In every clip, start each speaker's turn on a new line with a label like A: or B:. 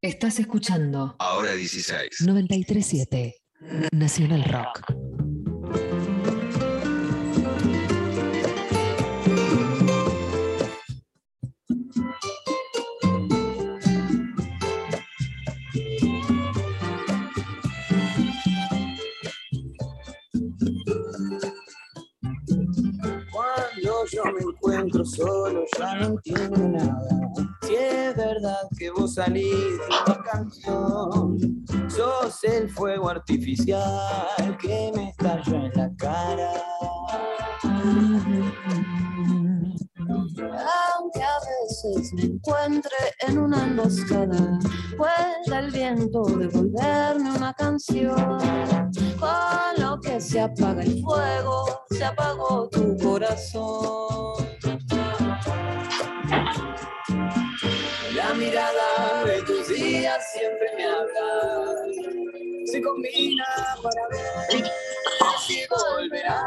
A: Estás escuchando
B: Ahora 16.
A: 937 Nacional Rock.
C: Solo ya no entiendo nada. Si es verdad que vos salís de mi canción, sos el fuego artificial que me estalla en la cara.
D: Aunque a veces me encuentre en una emboscada, pueda el viento devolverme una canción. Con lo que se apaga el fuego, se apagó tu corazón.
C: Días siempre me habla. Se combina para ver si volverá.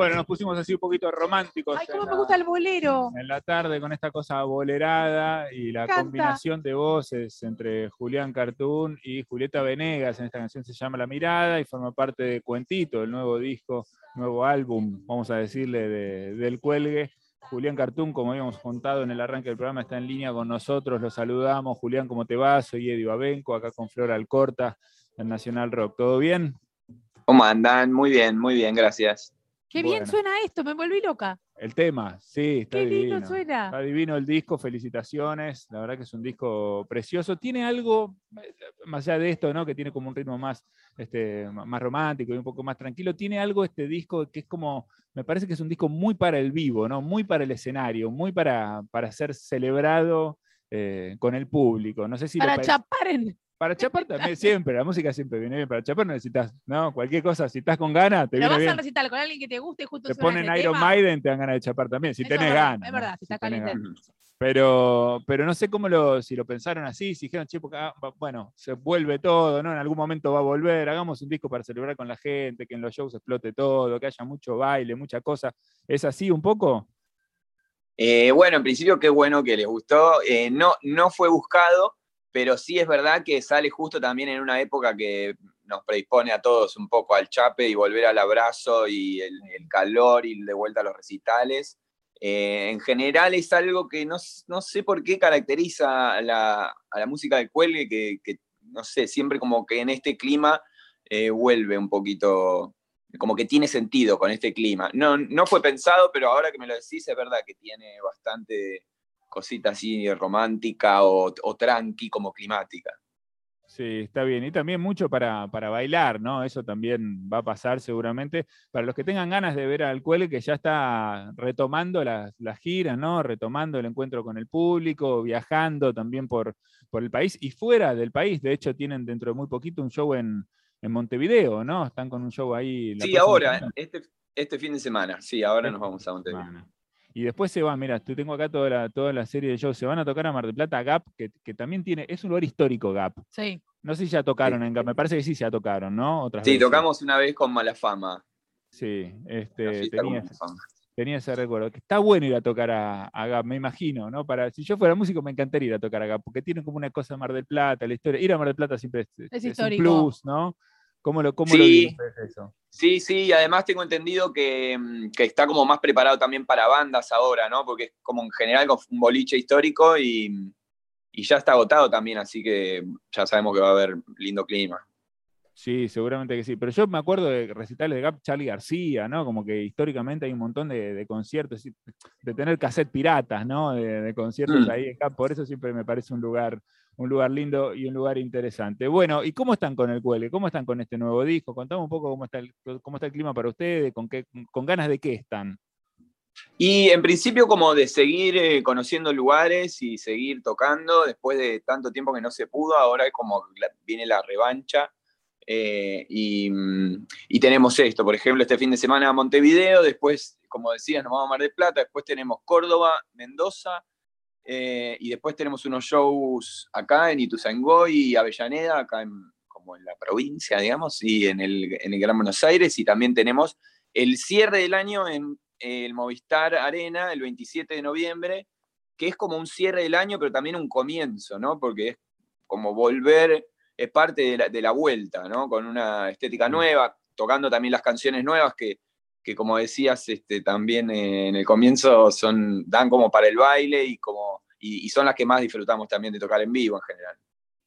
E: Bueno, nos pusimos así un poquito románticos
F: Ay, cómo me
E: la,
F: gusta el bolero.
E: en la tarde con esta cosa bolerada y la combinación de voces entre Julián Cartoon y Julieta Venegas. En esta canción se llama La Mirada y forma parte de Cuentito, el nuevo disco, nuevo álbum, vamos a decirle, de- del Cuelgue. Julián Cartoon, como habíamos contado en el arranque del programa, está en línea con nosotros. Lo saludamos. Julián, ¿cómo te va? Soy Eddie Babenco, acá con Flor Alcorta, en Nacional Rock. ¿Todo bien?
G: ¿Cómo andan? Muy bien, muy bien, gracias.
F: Qué bien suena esto, me volví loca.
E: El tema, sí, está
F: Qué
E: divino.
F: lindo suena.
E: Está divino el disco, felicitaciones. La verdad que es un disco precioso. Tiene algo, eh, más allá de esto, ¿no? Que tiene como un ritmo más, este, más romántico y un poco más tranquilo. Tiene algo este disco que es como, me parece que es un disco muy para el vivo, ¿no? Muy para el escenario, muy para, para ser celebrado eh, con el público. No sé si
F: Para chapar en.
E: Para chapar también siempre, la música siempre viene bien. Para chapar no necesitas, ¿no? Cualquier cosa, si estás con ganas, te
F: Pero
E: viene
F: vas
E: bien.
F: a recitar con alguien que te guste y justo
E: Te ponen Iron
F: tema.
E: Maiden, te dan ganas de chapar también, si
F: Eso
E: tenés
F: es verdad,
E: ganas.
F: es
E: ¿no?
F: verdad, si está
E: tenés
F: caliente.
E: Pero, pero no sé cómo lo, si lo pensaron así, si dijeron, che, porque, ah, bueno, se vuelve todo, ¿no? En algún momento va a volver, hagamos un disco para celebrar con la gente, que en los shows explote todo, que haya mucho baile, mucha cosa. ¿Es así un poco?
G: Eh, bueno, en principio qué bueno que les gustó. Eh, no, no fue buscado, pero sí es verdad que sale justo también en una época que nos predispone a todos un poco al chape y volver al abrazo y el, el calor y de vuelta a los recitales. Eh, en general es algo que no, no sé por qué caracteriza a la, a la música del cuelgue, que, que, no sé, siempre como que en este clima eh, vuelve un poquito, como que tiene sentido con este clima. No, no fue pensado, pero ahora que me lo decís es verdad que tiene bastante cosita así romántica o, o tranqui como climática.
E: Sí, está bien. Y también mucho para, para bailar, ¿no? Eso también va a pasar seguramente. Para los que tengan ganas de ver al Cuele, que ya está retomando las, las giras, ¿no? Retomando el encuentro con el público, viajando también por, por el país y fuera del país. De hecho, tienen dentro de muy poquito un show en, en Montevideo, ¿no? Están con un show ahí. la
G: Sí, ahora,
E: semana.
G: este, este fin de semana, sí, ahora
E: Este
G: nos vamos a Montevideo.
E: semana. Y después se van, mira, tú tengo acá toda la, toda la serie de shows. Se van a tocar a Mar del Plata, Gap, que, que también tiene, es un lugar histórico, Gap.
F: Sí.
E: No sé si ya tocaron en Gap, me parece que sí, ya tocaron, ¿no? Otras
G: Sí,
E: veces.
G: tocamos una vez con Malafama.
E: Sí, este, tenía,
G: Malafama.
E: tenía ese recuerdo. Que está bueno ir a tocar a, a Gap, me imagino, ¿no? Para, si yo fuera músico, me encantaría ir a tocar a Gap, porque tiene como una cosa Mar del Plata, la historia. Ir a Mar del Plata siempre es,
F: Es
E: un
F: histórico.
E: plus, ¿no? ¿Cómo lo, cómo lo
G: Sí.
E: ustedes eso?
G: Sí, sí, y además tengo entendido que, mm, que está como más preparado también para bandas ahora, ¿no? Porque es como en general con un boliche histórico y, y ya está agotado también, así que ya sabemos que va a haber lindo clima.
E: Sí, seguramente que sí. Pero yo me acuerdo de recitales de Gap Charlie García, ¿no? Como que históricamente hay un montón de, de conciertos, de tener cassette piratas, ¿no? De, de conciertos
G: Mm.
E: ahí en Gap. Por eso siempre me parece un lugar, un lugar lindo y un lugar interesante. Bueno, ¿y cómo están con el cuelgue? ¿Cómo están con este nuevo disco? Contame un poco cómo está el, cómo está el clima para ustedes, con, qué, con ganas de qué están.
G: Y en principio como de seguir eh, conociendo lugares y seguir tocando, después de tanto tiempo que no se pudo, ahora es como la- viene la revancha. eh, y, mm, y tenemos esto, por ejemplo, este fin de semana Montevideo, después, como decías, nos vamos a Mar del Plata, después tenemos Córdoba, Mendoza, eh, y después tenemos unos shows acá en Ituzaingó y Avellaneda, acá en, como en la provincia, digamos, y en el, en el Gran Buenos Aires, y también tenemos el cierre del año en el Movistar Arena, el 27 de noviembre, que es como un cierre del año, pero también un comienzo, ¿no? Porque es como volver, es parte de la, de la vuelta, ¿no? Con una estética nueva, tocando también las canciones nuevas que, que como decías, este, también eh, en el comienzo son, dan como para el baile y, como, y, son las que más disfrutamos también de tocar en vivo en general.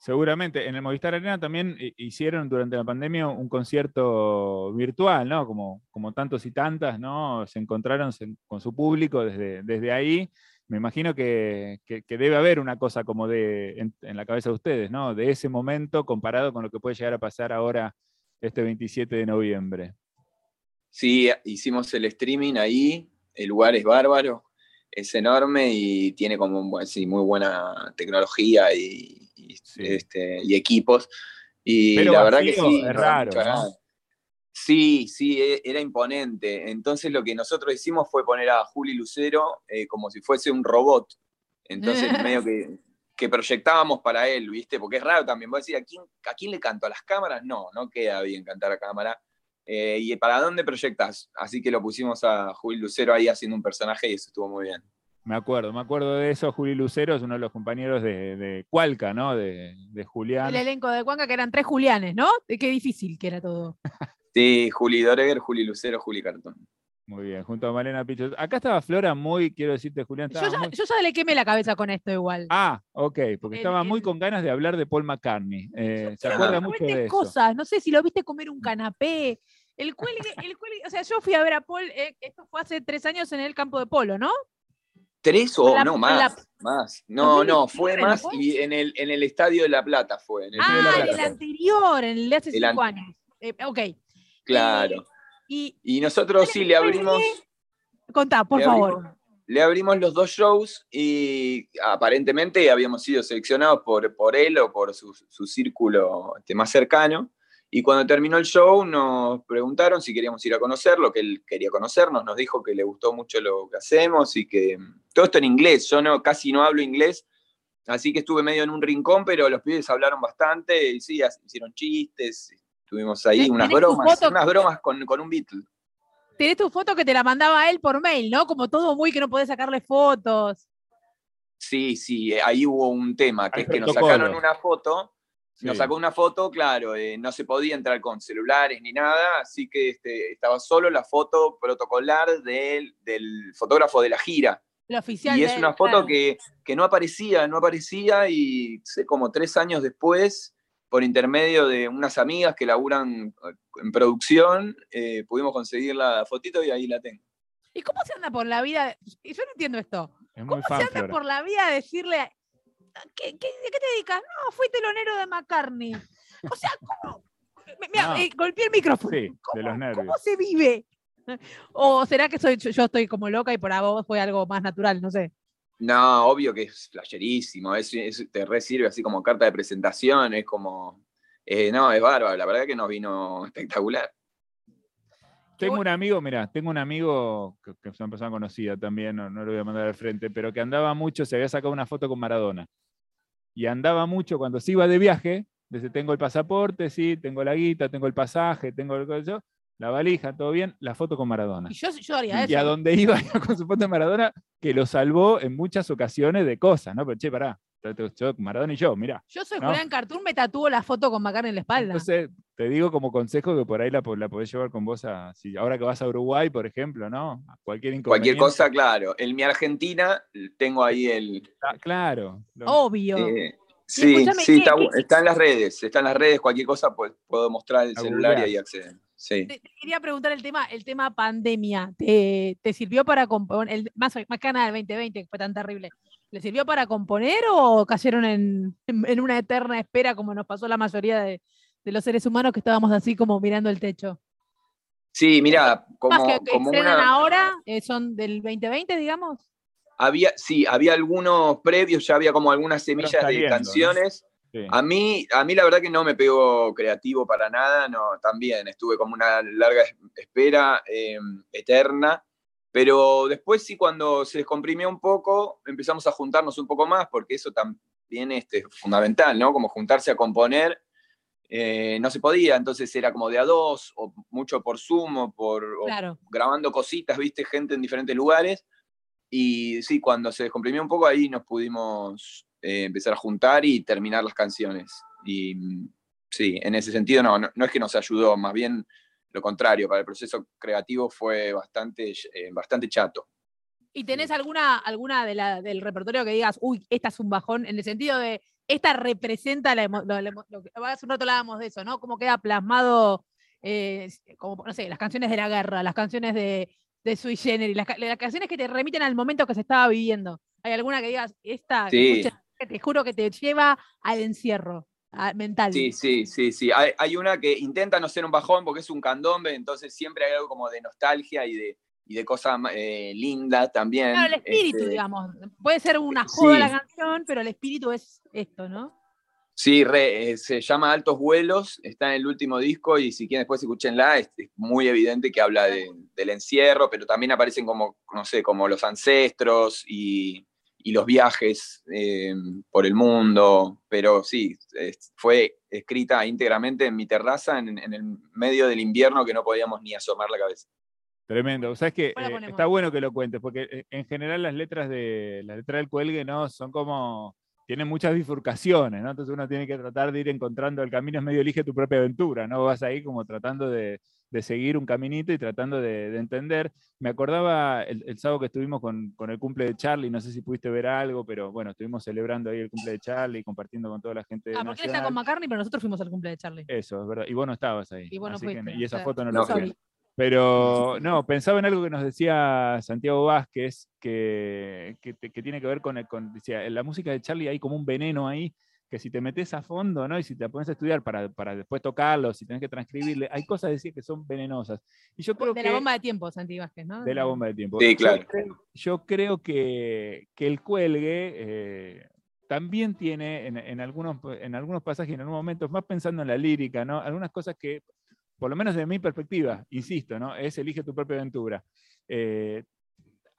E: Seguramente. En el Movistar Arena también hi- hicieron durante la pandemia un concierto virtual, ¿no? Como, como tantos y tantas, ¿no? Se encontraron con su público desde, desde ahí. Me imagino que, que- que debe haber una cosa como de en, en la cabeza de ustedes, ¿no? De ese momento comparado con lo que puede llegar a pasar ahora este 27 de noviembre.
G: Sí, hicimos el streaming ahí, el lugar es bárbaro, es enorme y tiene como un buen- sí, muy buena tecnología y, y,
E: Sí.
G: este, y equipos. Y
E: Pero
G: la verdad que sí,
E: es raro.
G: Sí, sí, e- era imponente. Entonces lo que nosotros hicimos fue poner a Juli Lucero eh, como si fuese un robot. Entonces medio que, que proyectábamos para él, ¿viste? Porque es raro también. Vos decís, ¿a quién, ¿a quién le canto? ¿A las cámaras? No, no queda bien cantar a cámara. Eh, ¿Y para dónde proyectas? Así que lo pusimos a Juli Lucero ahí haciendo un personaje y eso estuvo muy bien.
E: Me acuerdo, me acuerdo de eso. Juli Lucero es uno de los compañeros de, de Cualca, ¿no? De, de Julián.
F: El elenco de Cuenca, que eran tres Julianes, ¿no? De Qué difícil que era todo.
G: Sí, Juli Doreger, Juli Lucero, Juli Cartón.
E: Muy bien, junto a Malena Pichot. Acá estaba Flora muy, quiero decirte, Julián.
F: Yo
E: estaba
F: ya,
E: muy-
F: yo ya le quemé la cabeza con esto igual.
E: Ah, ok, porque
F: El-
E: estaba muy con ganas de hablar de Paul McCartney. Eh, se acuerda mucho de eso.
F: cosas, no sé si lo viste comer un canapé. El cuelgue, el cuelgue, o sea, yo fui a ver a Paul, eh, esto fue hace tres años en el campo de polo, ¿no?
G: ¿Tres o
F: La-
G: no
F: la-
G: más? Más. No, no,
F: 2019,
G: fue
F: ¿no
G: más y en el, en el Estadio de La Plata fue. En el de La
F: Ah,
G: Plata
F: el anterior, en el de hace
G: El
F: cinco
G: an-
F: años. Eh, ok.
G: Claro.
F: Y
G: Y nosotros sí le abrimos,
F: contá, por
G: le
F: favor.
G: abrimos- le abrimos los dos shows y aparentemente habíamos sido seleccionados por, por él o por su, su círculo este, más cercano. Y cuando terminó el show nos preguntaron si queríamos ir a conocerlo, que él quería conocernos, nos dijo que le gustó mucho lo que hacemos y que todo esto en inglés, yo no, casi no hablo inglés, así que estuve medio en un rincón, pero los pibes hablaron bastante y sí, hicieron chistes, tuvimos ahí
F: ¿Tenés
G: unas bromas, unas bromas con, con un Beatle.
F: Tenés tu foto que te la mandaba él por mail, ¿no? Como todo muy que no podés sacarle fotos.
G: Sí, sí, eh, ahí hubo un tema, que
E: Hay
G: es que nos sacaron una foto, nos sacó una foto, claro, eh, no se podía entrar con celulares ni nada, así que este, estaba solo la foto protocolar del, del fotógrafo de la gira.
F: La oficial.
G: Y es una foto
F: claro.
G: que, que no aparecía, no aparecía y sé, como tres años después, por intermedio de unas amigas que laburan eh, en producción, eh, pudimos conseguir la fotito y ahí la tengo.
F: ¿Y cómo se anda por la vida? Y Yo no entiendo esto.
E: Es
F: ¿Cómo se anda por la vida a decirle, a- ¿qué, qué, ¿de qué te dedicas? No, fui telonero de McCartney. O sea, ¿cómo? Mira,
E: No.
F: eh, golpeé el micrófono.
E: Sí, de
F: ¿Cómo,
E: los nervios.
F: ¿Cómo se vive? ¿O será que soy, yo, estoy como loca y por vos fue algo más natural? No sé.
G: No, obvio que es flasherísimo, es, es- te re sirve así como carta de presentación, es como, eh, no, es bárbaro, la verdad que nos vino espectacular.
E: Tengo un amigo, mira, tengo un amigo que, que es una persona conocida también, no, no lo voy a mandar al frente, pero que andaba mucho, se había sacado una foto con Maradona. Y andaba mucho cuando se iba de viaje, desde tengo el pasaporte, sí, tengo la guita, tengo el pasaje, tengo el, yo, la valija, todo bien, la foto con Maradona.
F: Y yo, yo haría eso.
E: Y a donde iba iba con su foto de Maradona, que lo salvó en muchas ocasiones de cosas, ¿no? Pero che, pará, yo, Maradona y yo, mirá.
F: Yo soy
E: ¿no?
F: Julián Cartoon, me tatúo la foto con McCartney en la espalda.
E: Entonces, te digo como consejo que por ahí la, la podés llevar con vos a, si ahora que vas a Uruguay, por ejemplo, ¿no? A cualquier
G: Cualquier
E: inconveniente.
G: cosa, claro. En mi Argentina tengo ahí el...
E: Ah, Claro. lo-
F: Obvio.
G: eh, sí, sí,
F: ¿qué-
G: está,
F: qué-
G: está en las redes, está en las redes, cualquier cosa pues, puedo mostrar el celular y ahí acceden. Sí.
F: Te, te quería preguntar el tema, el tema pandemia. ¿Te, te sirvió para componer, el, más, más que nada del 2020, que fue tan terrible? ¿Le sirvió para componer o cayeron en, en- en una eterna espera como nos pasó la mayoría de, de los seres humanos que estábamos así como mirando el techo?
G: Sí, mira,
F: Más
G: como,
F: que, que
G: como
F: estrenan
G: una...
F: ahora, eh, son del 2020, digamos.
G: Había, sí, había algunos previos, ya había como algunas semillas de canciones.
E: sí.
G: A mí, a mí la verdad que no me pegó creativo para nada, no, también estuve como una larga es- espera eh, eterna, pero después sí cuando se descomprimió un poco, empezamos a juntarnos un poco más, porque eso también este, es fundamental, ¿no? Como juntarse a componer, eh, no se podía, entonces era como de a dos, o mucho por Zoom, o por o grabando cositas, viste, gente en diferentes lugares. Y sí, cuando se descomprimió un poco, ahí nos pudimos eh, empezar a juntar y terminar las canciones. Y mm, sí, en ese sentido no, no, no es que nos ayudó, más bien lo contrario, para el proceso creativo fue bastante, eh, bastante chato.
F: ¿Y tenés alguna, alguna de la, del repertorio que digas, uy, esta es un bajón, en el sentido de, esta representa la emo- lo, la emo- lo que hace un rato hablábamos de eso, ¿no? Cómo queda plasmado, eh, como, no sé, las canciones de la guerra, las canciones de, de Sui Generis, las, ca- las canciones que te remiten al momento que se estaba viviendo. ¿Hay alguna que digas, esta,
G: Sí.
F: que te juro que te lleva al encierro a- mental?
G: Sí, sí, sí, sí. Hay, hay una que intenta no ser un bajón porque es un candombe, entonces siempre hay algo como de nostalgia y de, y de cosas eh, lindas también.
F: Claro, el espíritu,
G: Este,
F: digamos. Puede ser una joda
G: sí.
F: la canción, pero el espíritu es esto, ¿no?
G: Sí, re, eh, se llama Altos Vuelos, está en el último disco y si quieren después escúchenla, es, es muy evidente que habla de- del encierro, pero también aparecen como, no sé, como los ancestros y, y los viajes eh, por el mundo, pero sí, es- fue escrita íntegramente en mi terraza en, en el medio del invierno que no podíamos ni asomar la cabeza.
E: Tremendo. Sabes que
F: Después la
E: eh, está bueno que lo cuentes, porque eh, en general las letras de la letra del cuelgue no son como tienen muchas bifurcaciones, ¿no? Entonces uno tiene que tratar de ir encontrando el camino, es medio elige tu propia aventura, ¿no? Vas ahí como tratando de, de seguir un caminito y tratando de, de entender. Me acordaba el, el sábado que estuvimos con, con el cumple de Charlie, no sé si pudiste ver algo, pero bueno, estuvimos celebrando ahí el cumple de Charlie, compartiendo con toda la gente.
F: Ah, porque él está con McCartney, pero nosotros fuimos al cumple de Charlie.
E: Eso, es verdad. Y vos no estabas ahí.
F: Y vos no
E: así que-
F: fuiste,
E: y esa
F: o sea,
E: foto no
G: no
E: la vi. Pero no, pensaba en algo que nos decía Santiago Vázquez, que, que, tiene que ver con, con decía, en la música de Charlie hay como un veneno ahí, que si te metes a fondo, ¿no? Y si te pones a estudiar para, para después tocarlo, si tenés que transcribirle, hay cosas decir que son venenosas. Y yo creo
F: de
E: que
F: la bomba de tiempo, Santi Vázquez, ¿no?
E: de la bomba de tiempo.
G: Sí,
E: Yo
G: claro.
E: creo- Yo creo, que, que el cuelgue eh, también tiene en, en algunos, en algunos pasajes, en algunos momentos, más pensando en la lírica, ¿no? Algunas cosas que, por lo menos desde mi perspectiva, insisto, ¿no? Es elige tu propia aventura. Eh,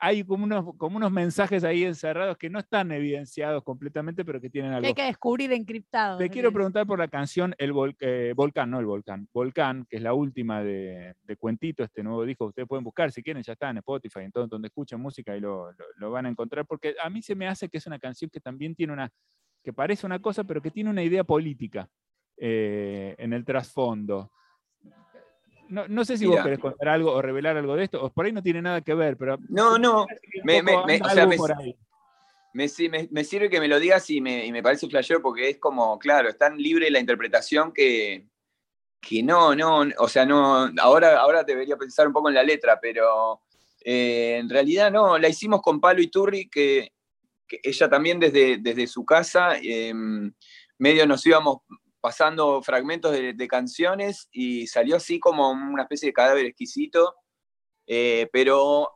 E: hay como unos, como unos mensajes ahí encerrados que no están evidenciados completamente, pero que tienen
F: Que
E: algo.
F: hay que descubrir encriptado.
E: Te quiero preguntar por la canción El Vol- eh, Volcán, no el Volcán, Volcán, que es la última de, de Cuentito, este nuevo disco. Ustedes pueden buscar si quieren, ya está en Spotify, en todo donde escuchen música y lo, lo- lo van a encontrar, porque a mí se me hace que es una canción que también tiene una, que parece una cosa, pero que tiene una idea política eh, en el trasfondo. No, no sé si vos querés contar algo o revelar algo de esto, o por ahí no tiene nada que ver, pero.
G: No, no, me- me- me- o sea, me- sirve que me lo digas y me, y me parece flashero porque es como, claro, es tan libre la interpretación que, que no, no, o sea, no, ahora, ahora debería pensar un poco en la letra, pero eh, en realidad no, la hicimos con Palo y Turri, que, que ella también desde, desde su casa, eh, medio nos íbamos pasando fragmentos de, canciones y salió así como una especie de cadáver exquisito, eh, pero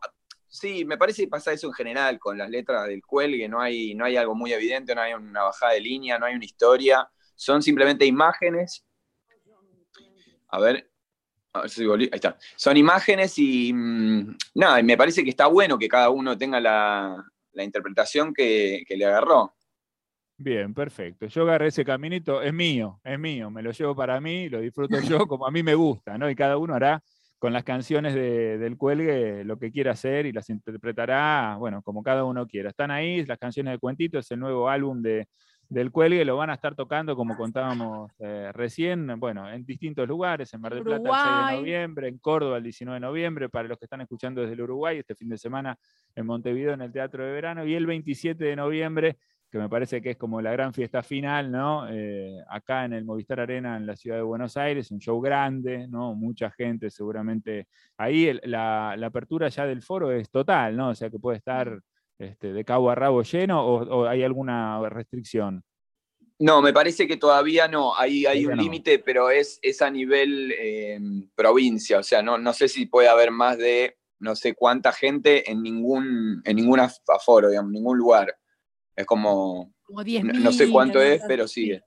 G: Sí, me parece que pasa eso en general con las letras del cuelgue, no hay, no hay algo muy evidente, no hay una bajada de línea, no hay una historia, son simplemente imágenes. A ver, a ver si volví, ahí está. Son imágenes y mm, nada, me parece que está bueno que cada uno tenga la, la interpretación que, que le agarró.
E: Bien, perfecto. Yo agarré ese caminito, es mío, es mío, me lo llevo para mí, lo disfruto yo como a mí me gusta, ¿no? Y cada uno hará con las canciones de- del cuelgue lo que quiera hacer y las interpretará, bueno, como cada uno quiera. Están ahí las canciones de Cuentito, es el nuevo álbum de, del cuelgue, lo van a estar tocando, como contábamos eh, recién, bueno, en distintos lugares, en Mar del Plata el 6 de noviembre, en Córdoba el 19 de noviembre, para los que están escuchando desde el Uruguay, este fin de semana en Montevideo en el Teatro de Verano, y el 27 de noviembre que me parece que es como la gran fiesta final, ¿no? Eh, acá en el Movistar Arena en la ciudad de Buenos Aires, un show grande, ¿no? Mucha gente seguramente. Ahí el- la, la apertura ya del foro es total, ¿no? O sea que puede estar este, de cabo a rabo lleno o, o hay alguna restricción.
G: No, me parece que todavía no, hay, un
E: no.
G: límite, pero es, es a nivel eh, provincia, o sea, no, no sé si puede haber más de no sé cuánta gente en ningún, en ningún af- aforo, digamos, ningún lugar. Es como,
F: Como 10
G: no, no sé cuánto es, pero sigue.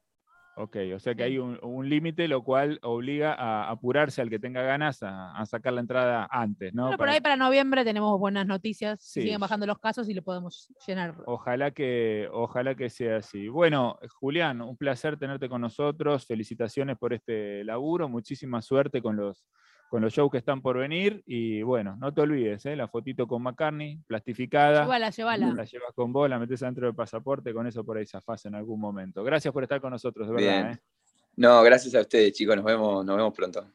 E: Ok, o sea que hay un, un límite, lo cual obliga a apurarse al que tenga ganas a, a sacar la entrada antes, ¿no?
F: Bueno, por
E: Para-
F: ahí para noviembre tenemos buenas noticias,
E: Sí.
F: siguen bajando los casos y lo podemos llenar.
E: Ojalá que, ojalá que sea así. Bueno, Julián, un placer tenerte con nosotros. Felicitaciones por este laburo. Muchísima suerte con los, con los shows que están por venir. Y bueno, no te olvides, ¿eh? la fotito con McCartney, plastificada.
F: Llévala, llévala.
E: La llevas con vos, la metes dentro del pasaporte, con eso por ahí zafás en algún momento. Gracias por estar con nosotros, de verdad.
H: Bien.
E: ¿eh?
H: No, gracias a ustedes, chicos. Nos vemos, nos vemos pronto.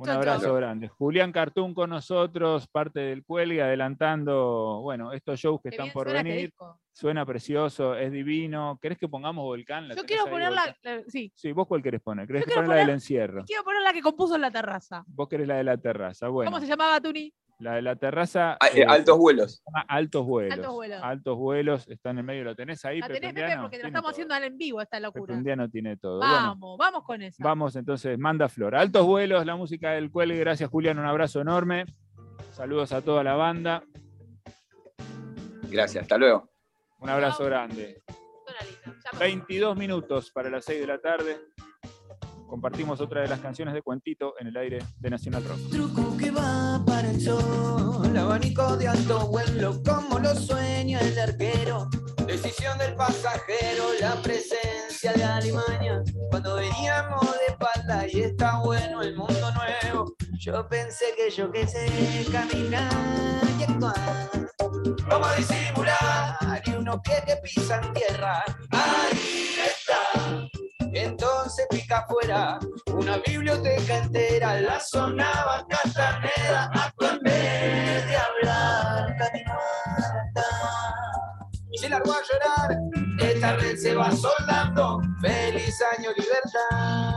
E: Un
F: Chau, chau.
E: abrazo grande. Julián Cartún con nosotros, parte del cuelgue, adelantando, bueno, estos shows que
F: Qué
E: están por
F: suena
E: venir. Suena precioso, es divino. ¿Querés que pongamos Volcán? ¿La
F: Yo quiero poner la, la- sí,
E: Sí, ¿vos cuál querés poner? ¿Querés
F: Yo
E: que poner la del encierro?
F: quiero poner la que compuso en la terraza.
E: Vos querés la de la terraza. Bueno,
F: ¿Cómo se llamaba Tuni?
E: La de la terraza.
H: Ah, eh,
E: eh,
H: altos vuelos.
E: Altos vuelos.
F: Altos vuelos.
E: Altos vuelos, está en el medio, lo tenés ahí.
F: La tenés, Pepe, porque te
E: Tiene
F: estamos
E: todo.
F: haciendo al en vivo esta locura.
E: Undiano tiene todo. Bueno,
F: Vamos, vamos con esa.
E: Vamos entonces, manda flor. Altos vuelos, la música del cuelgue. Gracias, Julián. Un abrazo enorme. Saludos a toda la banda.
H: Gracias, hasta luego.
E: Un abrazo grande.
F: Suena linda. Ya me-
E: 22 minutos para las 6 de la tarde. Compartimos otra de las canciones de Cuentito en el aire de Nacional Rock.
G: truco que va para el sol, abanico de alto vuelo como lo sueña el arquero. Decisión del pasajero, la presencia de Alemania. Cuando veníamos de espalda y está bueno el mundo nuevo. Yo pensé que yo que sé caminar y actuar. Vamos a disimular y unos pies que pisan tierra. Está. Entonces pica afuera una biblioteca entera, la sonaba Castaneda, acto en vez de hablar. Y se largó a llorar, esta red se va soldando, feliz año libertad.